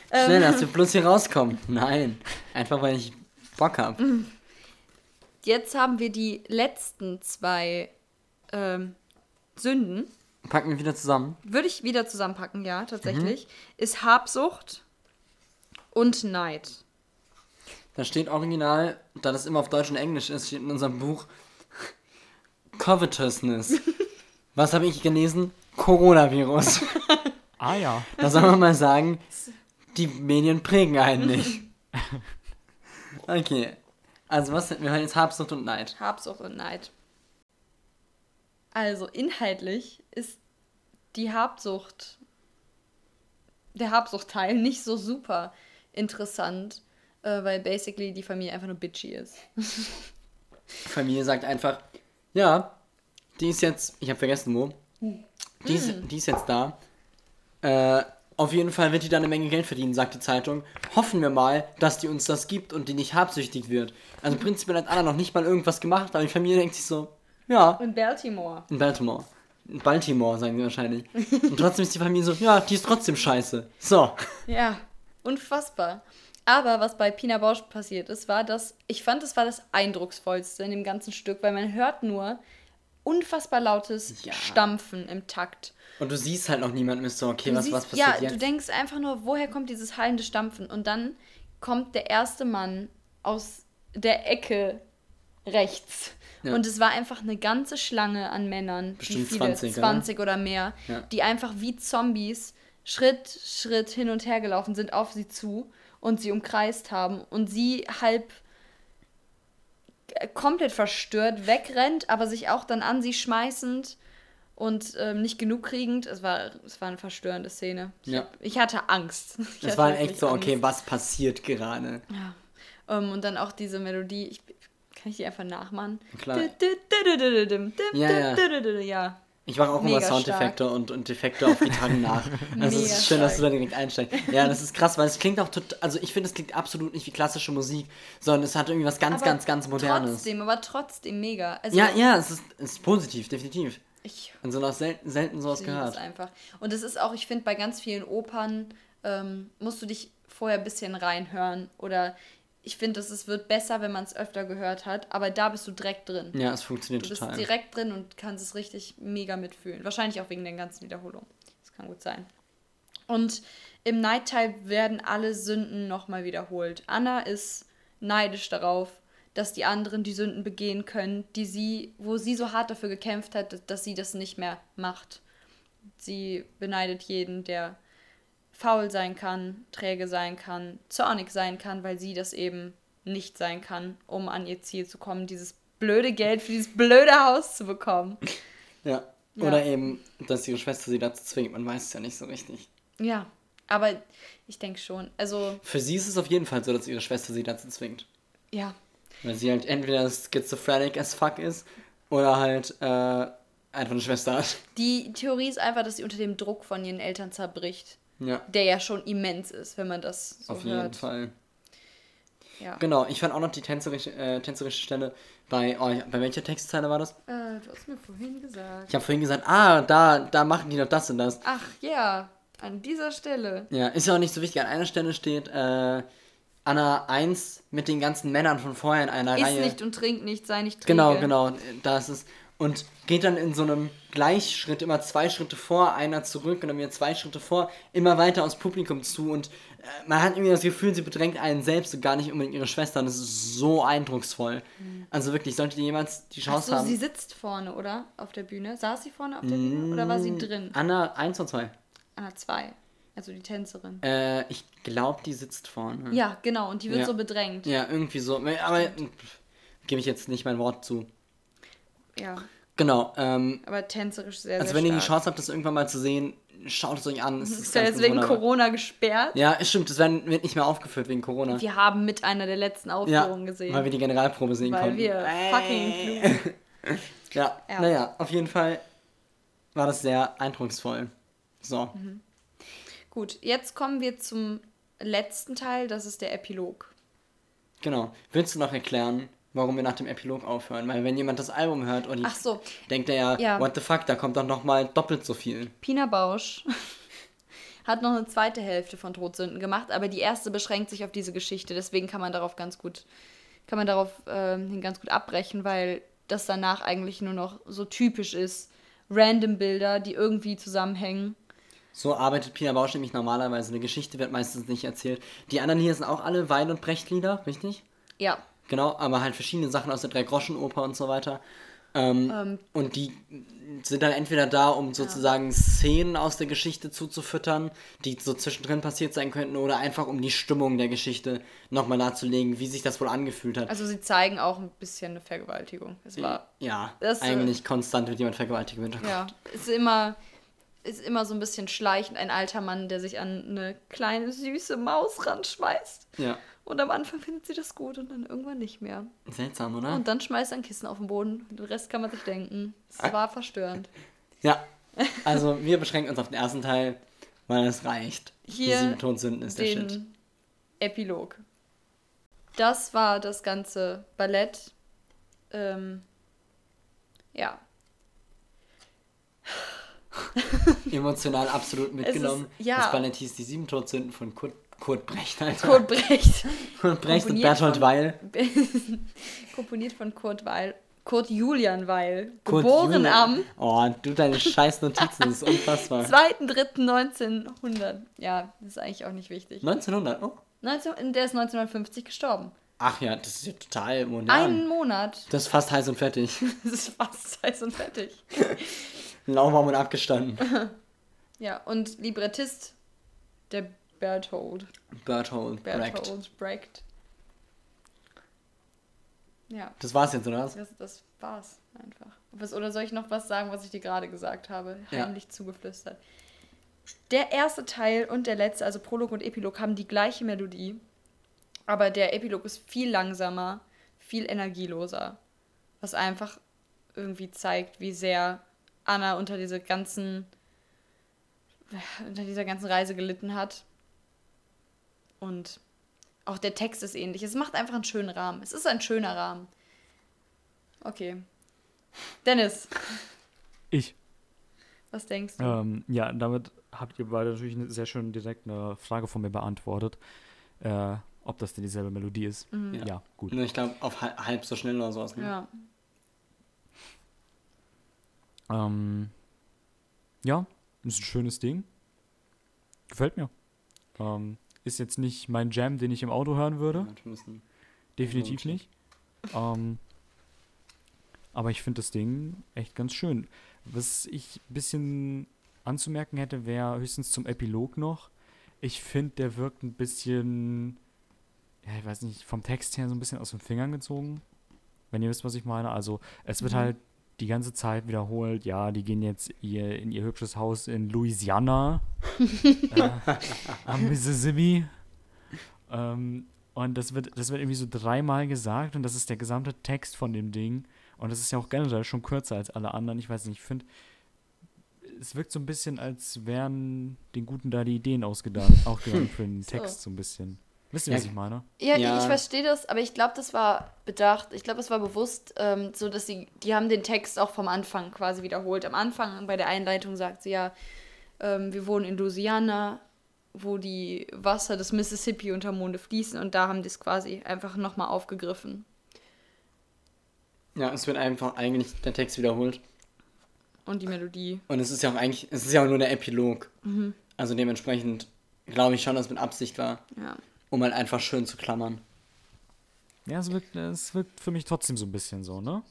Schnell, Ähm, dass wir bloß hier rauskommen. Nein. Einfach weil ich Bock habe. jetzt haben wir die letzten zwei ähm, Sünden. Packen wir wieder zusammen. Würde ich wieder zusammenpacken, ja, tatsächlich. Ist Habsucht und Neid. Da steht original, da das immer auf Deutsch und Englisch ist, steht in unserem Buch Covetousness. Was habe ich gelesen? Coronavirus. Ah ja. Da soll man mal sagen, die Medien prägen einen nicht. Okay. Also was, wir hören jetzt Habsucht und Neid. Habsucht und Neid. Also inhaltlich ist die Habsucht, der Habsuchtteil nicht so super interessant, äh, weil basically die Familie einfach nur bitchy ist. Familie sagt einfach, ja, die ist jetzt, ich habe vergessen wo, die ist, die ist jetzt da. Äh, auf jeden Fall wird die dann eine Menge Geld verdienen, sagt die Zeitung. Hoffen wir mal, dass die uns das gibt und die nicht habsüchtig wird. Also prinzipiell hat Anna noch nicht mal irgendwas gemacht, aber die Familie denkt sich so, ja, Und Baltimore. in Baltimore. In Baltimore, sagen sie wahrscheinlich. Und trotzdem ist die Familie so, ja, die ist trotzdem scheiße. So. Ja, unfassbar. Aber was bei Pina Bausch passiert ist, war, dass ich fand, es war das eindrucksvollste in dem ganzen Stück, weil man hört nur unfassbar lautes Ja. Stampfen im Takt. Und du siehst halt noch niemanden, bist so, okay, Du was, siehst- was passiert ja, jetzt? du denkst einfach nur, woher kommt dieses hallende Stampfen? Und dann kommt der erste Mann aus der Ecke rechts. Ja. Und es war einfach eine ganze Schlange an Männern, Bestimmt wie viele, 20, oder? 20 oder mehr, Ja. die einfach wie Zombies Schritt, Schritt hin und her gelaufen sind auf sie zu und sie umkreist haben und sie halb komplett verstört wegrennt, aber sich auch dann an sie schmeißend und ähm, nicht genug kriegend. Es war, es war eine verstörende Szene. Ich, Ja. hab, ich hatte Angst. Ich Es hatte war echt so, okay, Angst. was passiert gerade? Ja. Ähm, und dann auch diese Melodie, ich, kann ich die einfach nachmachen? Klar. Ja, Ja, ja. Ich mache auch Mega immer Soundeffekte und, und Effekte auf Gitarren nach. Also es ist schön, dass du stark. da direkt einsteigst. Ja, das ist krass, weil es klingt auch total, also ich finde, es klingt absolut nicht wie klassische Musik, sondern es hat irgendwie was ganz, Aber ganz, ganz Modernes. Trotzdem, aber trotzdem mega. Also, Ja, ja, es ist, es ist positiv, definitiv. Ich Und so noch selten, selten sowas liebe es gehört. einfach. Und es ist auch, ich finde, bei ganz vielen Opern ähm, musst du dich vorher ein bisschen reinhören oder ich finde, es wird besser, wenn man es öfter gehört hat, aber da bist du direkt drin. Ja, es funktioniert Du bist total. direkt drin und kannst es richtig mega mitfühlen. Wahrscheinlich auch wegen den ganzen Wiederholungen. Das kann gut sein. Und im Night-Teil werden alle Sünden nochmal wiederholt. Anna ist neidisch darauf, dass die anderen die Sünden begehen können, die sie, wo sie so hart dafür gekämpft hat, dass sie das nicht mehr macht. Sie beneidet jeden, der faul sein kann, träge sein kann, zornig sein kann, weil sie das eben nicht sein kann, um an ihr Ziel zu kommen, dieses blöde Geld für dieses blöde Haus zu bekommen. Ja. Ja. Oder eben, dass ihre Schwester sie dazu zwingt. Man weiß es ja nicht so richtig. Ja, aber ich denke schon. Also, Für sie ist es auf jeden Fall so, dass ihre Schwester sie dazu zwingt. ja, Weil sie halt entweder schizophrenic as fuck ist oder halt äh, einfach eine Schwester hat. die Theorie ist einfach, dass sie unter dem Druck von ihren Eltern zerbricht, Ja, der ja schon immens ist, wenn man das so auf jeden hört. Fall. Ja. Genau, ich fand auch noch die tänzerische, äh, tänzerische Stelle bei, oh, bei welcher Textzeile war das? Äh, du hast mir vorhin gesagt. Ich habe vorhin gesagt, ah, da, da machen die noch das und das. Ach ja, an dieser Stelle. Ja, ist ja auch nicht so wichtig. An einer Stelle steht äh, Anna 1 mit den ganzen Männern von vorher in einer Iss Reihe. nicht und trink nicht, sei nicht träge. Genau, genau, da ist. Und geht dann in so einem Gleichschritt immer zwei Schritte vor, einer zurück und dann wieder zwei Schritte vor, immer weiter aufs Publikum zu und äh, man hat irgendwie das Gefühl, sie bedrängt einen selbst und gar nicht unbedingt ihre Schwester und das ist so eindrucksvoll. Also wirklich, solltet ihr jemals die Chance Achso, haben. sie sitzt vorne, oder? Auf der Bühne. Saß sie vorne auf der Bühne oder war sie drin? Anna 1 oder 2? Anna 2. Also die Tänzerin. Äh, ich glaube, die sitzt vorne. Ja, genau, und die wird Ja. so bedrängt. Ja, irgendwie so. Aber äh, gebe ich jetzt nicht mein Wort zu. Ja. Genau, ähm, Aber tänzerisch sehr, also sehr wenn ihr die stark. Chance habt, das irgendwann mal zu sehen, schaut es euch an. Es Ist ist ja jetzt wegen. Corona gesperrt. Ja, stimmt, das werden- wird nicht mehr aufgeführt wegen Corona. Wir haben mit einer der letzten ja, Aufführungen gesehen. weil wir die Generalprobe sehen weil konnten. wir fucking klug ja, Ja. naja, auf jeden Fall war das sehr eindrucksvoll. So, Mhm. Gut, jetzt kommen wir zum letzten Teil, das ist der Epilog. genau. Willst du noch erklären, warum wir nach dem Epilog aufhören? Weil wenn jemand das Album hört und Ach so, denkt er ja, Ja. what the fuck, da kommt doch noch mal doppelt so viel. Pina Bausch hat noch eine zweite Hälfte von Todsünden gemacht, aber die erste beschränkt sich auf diese Geschichte, deswegen kann man darauf ganz gut, kann man darauf ähm, ganz gut abbrechen, weil das danach eigentlich nur noch so typisch ist. Random Bilder, die irgendwie zusammenhängen. So arbeitet Pina Bausch nämlich normalerweise. Eine Geschichte wird meistens nicht erzählt. Die anderen hier sind auch alle Weil- und Brecht-Lieder, richtig? Ja, Genau, aber halt verschiedene Sachen aus der Drei-Groschen-Oper und so weiter. Ähm, Ähm. und die sind dann entweder da, um sozusagen Szenen aus der Geschichte zuzufüttern, die so zwischendrin passiert sein könnten, oder einfach um die Stimmung der Geschichte nochmal darzulegen, wie sich das wohl angefühlt hat. also sie zeigen auch ein bisschen eine Vergewaltigung. Es war ja, das, äh, eigentlich konstant wird jemand vergewaltigt im Hintergrund. Ja, ist immer, ist immer so ein bisschen schleichend ein alter Mann, der sich an eine kleine süße Maus ranschmeißt. Ja. Und am Anfang findet sie das gut und dann irgendwann nicht mehr. Seltsam, oder? Und dann schmeißt er ein Kissen auf den Boden. Den Rest kann man sich denken. Es war verstörend. Ja. Also, wir beschränken uns auf den ersten Teil, weil es reicht. Hier die sieben Todsünden ist der Shit. Epilog. Das war das ganze Ballett. Ähm, ja. Emotional absolut mitgenommen. ja. Das Ballett hieß Die sieben Todsünden von Kurt, Kurt Brecht, Alter. Kurt Brecht. Kurt Brecht und Bertolt von- Weil. Komponiert von Kurt Weil. Kurt Julian Weil. Kurt geboren Julian. am Oh, du deine scheiß Notizen, das ist unfassbar. 2.3.1900. Ja, das ist eigentlich auch nicht wichtig. 1900, oh. 19, der ist 1950 gestorben. Ach ja, das ist ja total modern. Einen Monat. Das ist fast heiß und fertig. Das ist fast heiß und fertig. Lauwarm und abgestanden. Ja, und Librettist, der Berthold. Berthold. Berthold Brecht. Ja, Das war's jetzt, oder was? das, das war's einfach. Was, oder soll ich noch was sagen, was ich dir gerade gesagt habe? Ja. Heimlich zugeflüstert. Der erste Teil und der letzte, also Prolog und Epilog, haben die gleiche Melodie. Aber der Epilog ist viel langsamer, viel energieloser. Was einfach irgendwie zeigt, wie sehr Anna unter diese ganzen unter dieser ganzen Reise gelitten hat. Und auch der Text ist ähnlich. Es macht einfach einen schönen Rahmen. Es ist ein schöner Rahmen. Okay. Dennis, Ich. was denkst du? Ähm, ja, damit habt ihr beide natürlich eine- sehr schön direkt eine Frage von mir beantwortet. Äh, ob das denn dieselbe Melodie ist. Ja, Ja. gut. Ich glaube, auf halb, halb so schnell oder sowas. Ne? Ja. Ähm, ja, ist ein schönes Ding. Gefällt mir. Ähm, ist jetzt nicht mein Jam, den ich im Auto hören würde. Definitiv nicht. Ähm, aber ich finde das Ding echt ganz schön. Was ich ein bisschen anzumerken hätte, wäre höchstens zum Epilog noch. Ich finde, der wirkt ein bisschen, ja, ich weiß nicht, vom Text her so ein bisschen aus den Fingern gezogen. Wenn ihr wisst, was ich meine. Also, es wird halt die ganze Zeit wiederholt, ja, die gehen jetzt ihr, in ihr hübsches Haus in Louisiana äh, am Mississippi. Ähm, und das wird, das wird irgendwie so dreimal gesagt und das ist der gesamte Text von dem Ding. Und das ist ja auch generell schon kürzer als alle anderen. Ich weiß nicht, ich finde, es wirkt so ein bisschen, als wären den Guten da die Ideen ausgedacht, ausgedacht für den So. Text so ein bisschen. Wisst ihr, Ja. was ich meine? Ja, Ja. ich verstehe das, aber ich glaube, das war bedacht. Ich glaube, das war bewusst, ähm, so dass sie, die haben den Text auch vom Anfang quasi wiederholt. Am Anfang bei der Einleitung sagt sie ja, ähm, wir wohnen in Louisiana, wo die Wasser des Mississippi unter Monde fließen und da haben die es quasi einfach nochmal aufgegriffen. Ja, es wird einfach eigentlich der Text wiederholt. Und die Melodie. Und es ist ja auch eigentlich, es ist ja auch nur der Epilog. Mhm. Also dementsprechend glaube ich schon, dass es mit Absicht war, Ja. Um halt einfach schön zu klammern. Ja, es wirkt, es wirkt für mich trotzdem so ein bisschen so, ne?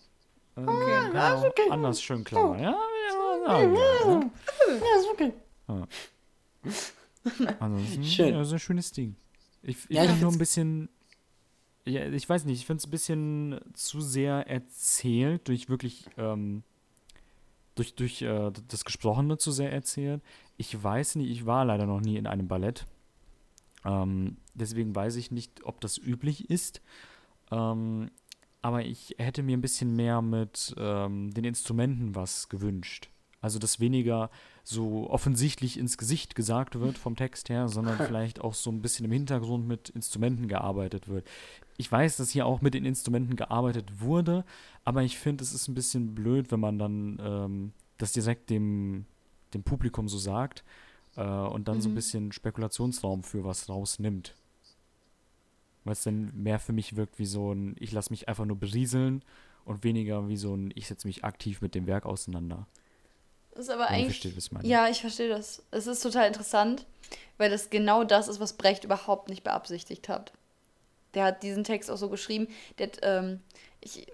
Ähm, kann man auch Anders schön klar. Ja, ja, ja, ja, ne? Ja, ist okay. Ansonsten, Schön. ja, so ein schönes Ding. Ich, ich Ja, finde nur ein bisschen, ja, ich weiß nicht, ich finde es ein bisschen zu sehr erzählt, durch wirklich, ähm, durch, durch äh, das Gesprochene zu sehr erzählt. Ich weiß nicht, ich war leider noch nie in einem Ballett. Ähm, deswegen weiß ich nicht, ob das üblich ist. Ähm, aber ich hätte mir ein bisschen mehr mit ähm, den Instrumenten was gewünscht. Also, dass weniger so offensichtlich ins Gesicht gesagt wird vom Text her, sondern vielleicht auch so ein bisschen im Hintergrund mit Instrumenten gearbeitet wird. Ich weiß, dass hier auch mit den Instrumenten gearbeitet wurde, aber ich finde, es ist ein bisschen blöd, wenn man dann ähm, das direkt dem, dem Publikum so sagt äh, und dann so ein bisschen Spekulationsraum für was rausnimmt. Weil es dann mehr für mich wirkt wie so ein, ich lasse mich einfach nur berieseln und weniger wie so ein, ich setze mich aktiv mit dem Werk auseinander. Das ist aber Wenn eigentlich. versteht, was ich meine. Ja, ich verstehe das. Es ist total interessant, weil das genau das ist, was Brecht überhaupt nicht beabsichtigt hat. Der hat diesen Text auch so geschrieben. Der hat, ähm, ich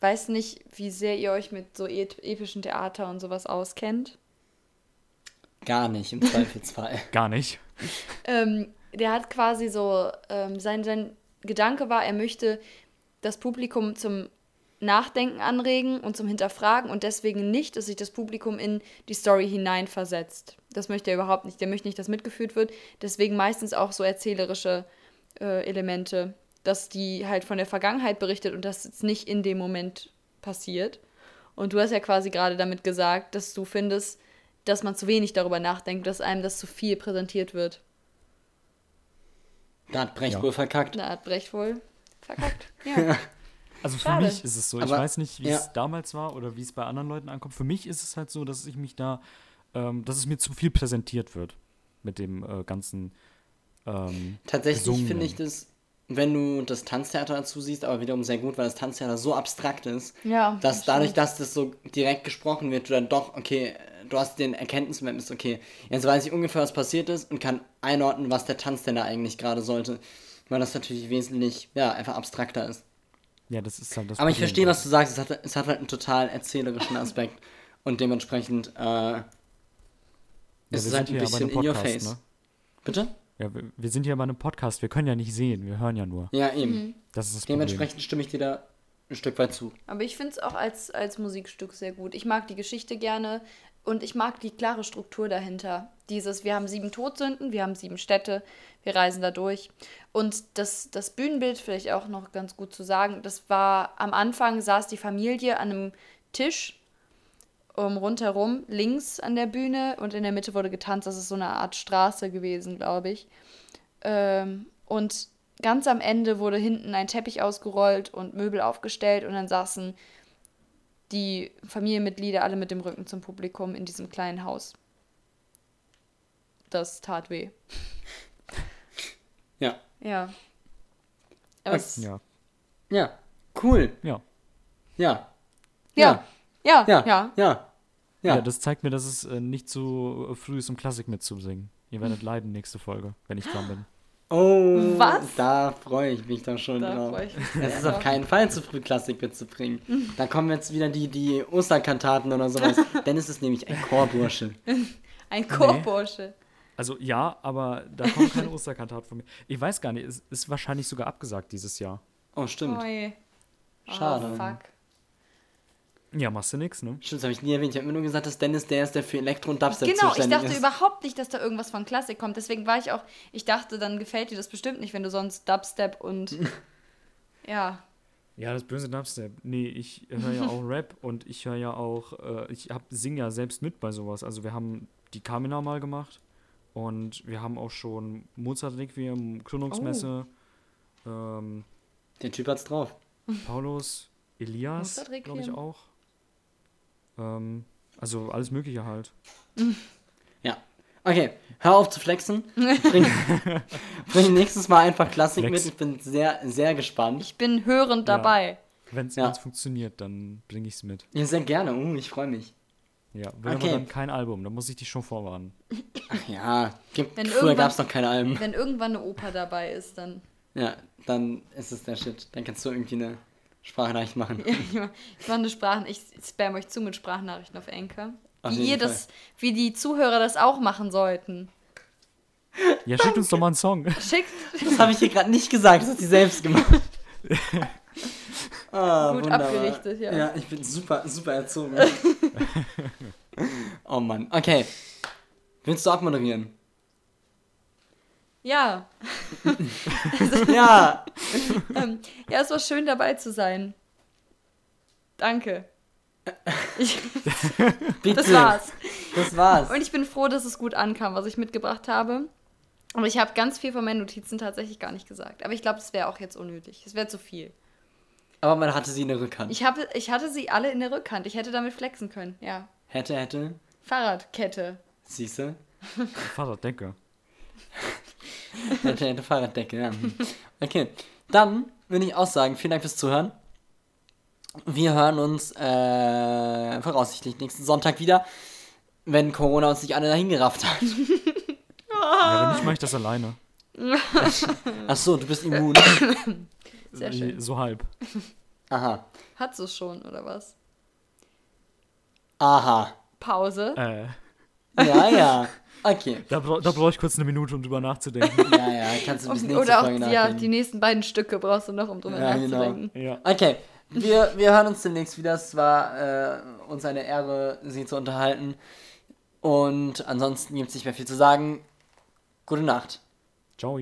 weiß nicht, wie sehr ihr euch mit so e- epischen Theater und sowas auskennt. Gar nicht, im Zweifelsfall. Gar nicht. Ähm, der hat quasi so, ähm, sein, sein Gedanke war, er möchte das Publikum zum Nachdenken anregen und zum Hinterfragen und deswegen nicht, dass sich das Publikum in die Story hineinversetzt. Das möchte er überhaupt nicht. Der möchte nicht, dass mitgeführt wird. Deswegen meistens auch so erzählerische äh, Elemente, dass die halt von der Vergangenheit berichtet und das jetzt nicht in dem Moment passiert. Und du hast ja quasi gerade damit gesagt, dass du findest, dass man zu wenig darüber nachdenkt, dass einem das zu viel präsentiert wird. Da hat Brecht Ja. wohl verkackt. Da hat Brecht wohl verkackt. Ja. Also für Schade. mich ist es so. Ich Aber- weiß nicht, wie ja. es damals war oder wie es bei anderen Leuten ankommt. Für mich ist es halt so, dass ich mich da, ähm, dass es mir zu viel präsentiert wird mit dem äh, ganzen. Ähm, Tatsächlich finde ich das, wenn du das Tanztheater dazu siehst, aber wiederum sehr gut, weil das Tanztheater so abstrakt ist, Ja, dass das dadurch, dass das so direkt gesprochen wird, du dann doch, okay, du hast den Erkenntnismoment, bist okay, jetzt weiß ich ungefähr, was passiert ist und kann einordnen, was der Tanz denn da eigentlich gerade sollte. Weil das natürlich wesentlich, ja, einfach abstrakter ist. ja, das ist halt das Aber ich verstehe, was du sagst, es hat, es hat halt einen total erzählerischen Aspekt und dementsprechend, äh, Ja, ist es halt ein bisschen in einem in your Podcast, face. ne? Bitte? Ja, wir, sind hier bei einem Podcast. Wir können ja nicht sehen. Wir hören ja nur. Ja, eben. Mhm. Das ist das Problem. Dementsprechend stimme ich dir da ein Stück weit zu. Aber ich finde es auch als, als Musikstück sehr gut. Ich mag die Geschichte gerne und ich mag die klare Struktur dahinter. Dieses, wir haben sieben Todsünden, wir haben sieben Städte, wir reisen da durch. Und das, das Bühnenbild, vielleicht auch noch ganz gut zu sagen, das war am Anfang saß die Familie an einem Tisch um, rundherum, links an der Bühne und in der Mitte wurde getanzt. Das ist so eine Art Straße gewesen, glaube ich. Ähm, und ganz am Ende wurde hinten ein Teppich ausgerollt und Möbel aufgestellt und dann saßen die Familienmitglieder alle mit dem Rücken zum Publikum in diesem kleinen Haus. Das tat weh. Ja. Ja. Ja. Ja, cool. Ja. Ja. ja. Ja, Ja. ja. Ja. Ja. Ja. das zeigt mir, dass es äh, nicht so äh, früh ist, um Klassik mitzusingen. Ihr werdet leiden nächste Folge, wenn ich dran bin. Oh, Was? da freue ich mich doch schon Da drauf. freue ich mich Es ist auf keinen Fall zu früh, Klassik mitzubringen. Da kommen jetzt wieder die, die Osterkantaten oder sowas. Dennis ist nämlich ein Chorbursche. Ein Chorbursche. Also ja, aber da kommt kein Osterkantat von mir. Ich weiß gar nicht, es ist wahrscheinlich sogar abgesagt dieses Jahr. Oh, stimmt. Oi. Schade. Oh, fuck. Ja, machst du nix, ne? Stimmt, das habe ich nie erwähnt. Ich habe mir nur gesagt, dass Dennis der ist, der für Elektro und Dubstep Genau, ich zuständig dachte ist. überhaupt nicht, dass da irgendwas von Klassik kommt. Deswegen war ich auch, ich dachte, dann gefällt dir das bestimmt nicht, wenn du sonst Dubstep und ja. Ja, das böse Dubstep. Nee, ich höre ja auch Rap und ich höre ja auch, äh, ich hab, sing ja selbst mit bei sowas. Also wir haben die Kamina mal gemacht und wir haben auch schon Mozart Requiem, Krönungsmesse, Oh. ähm, Der Typ hat's drauf. Paulus, Elias, glaube ich auch. Ähm, also alles Mögliche halt. Ja. Okay, hör auf zu flexen. Bring, bring nächstes Mal einfach Klassik Flex. mit. Ich bin sehr, sehr gespannt. Ich bin hörend Ja. dabei. Wenn es Ja. funktioniert, dann bringe ich es mit. Ja, sehr gerne. Uh, ich freue mich. Ja, will Okay. aber dann kein Album, da muss ich dich schon vorwarnen. Ach ja, gibt, Wenn früher irgendwann- gab es noch keine Alben. Wenn irgendwann eine Oper dabei ist, dann. Ja, dann ist es der Shit. Dann kannst du irgendwie eine Sprachnachricht machen. ich mache eine Sprachen, ich spam euch zu mit Sprachnachrichten auf. Auf Wie ihr das, wie die Zuhörer das auch machen sollten. Ja, schickt uns doch mal einen Song. Schickt Das habe ich hier gerade nicht gesagt, das hat sie selbst gemacht. ah, Gut wunderbar. abgerichtet, ja. Ja, ich bin super, super erzogen. oh Mann. Okay. Willst du abmoderieren? Ja. Ja. Ähm, ja, es war schön dabei zu sein. Danke. Ich, Bitte. das war's. Das war's. Und ich bin froh, dass es gut ankam, was ich mitgebracht habe. Aber ich habe ganz viel von meinen Notizen tatsächlich gar nicht gesagt. Aber ich glaube, das wäre auch jetzt unnötig. Es wäre zu viel. Aber man hatte sie in der Rückhand. Ich, habe, ich hatte sie alle in der Rückhand. Ich hätte damit flexen können. Ja. hätte, hätte. Fahrradkette. Siehste. Vater, denke. Hätte, hätte Fahrraddecke, ja. Okay. Dann würde ich auch sagen, vielen Dank fürs Zuhören. Wir hören uns äh, voraussichtlich nächsten Sonntag wieder, wenn Corona uns nicht alle dahin gerafft hat. Ja, wenn nicht, mache ich das alleine. Ach so, du bist immun. Sehr schön. So halb. Aha. Hat es schon, oder was? Aha. Pause. Äh, Ja, ja. Okay. da, bra da brauche ich kurz eine Minute, um drüber nachzudenken. Ja, ja, kannst du bis nächste Oder auch ja, die nächsten beiden Stücke brauchst du noch, um drüber Ja, genau. nachzudenken. ja. Okay, wir, wir hören uns demnächst wieder. Es war äh, uns eine Ehre, Sie zu unterhalten. Und ansonsten gibt es nicht mehr viel zu sagen. Gute Nacht. Ciao.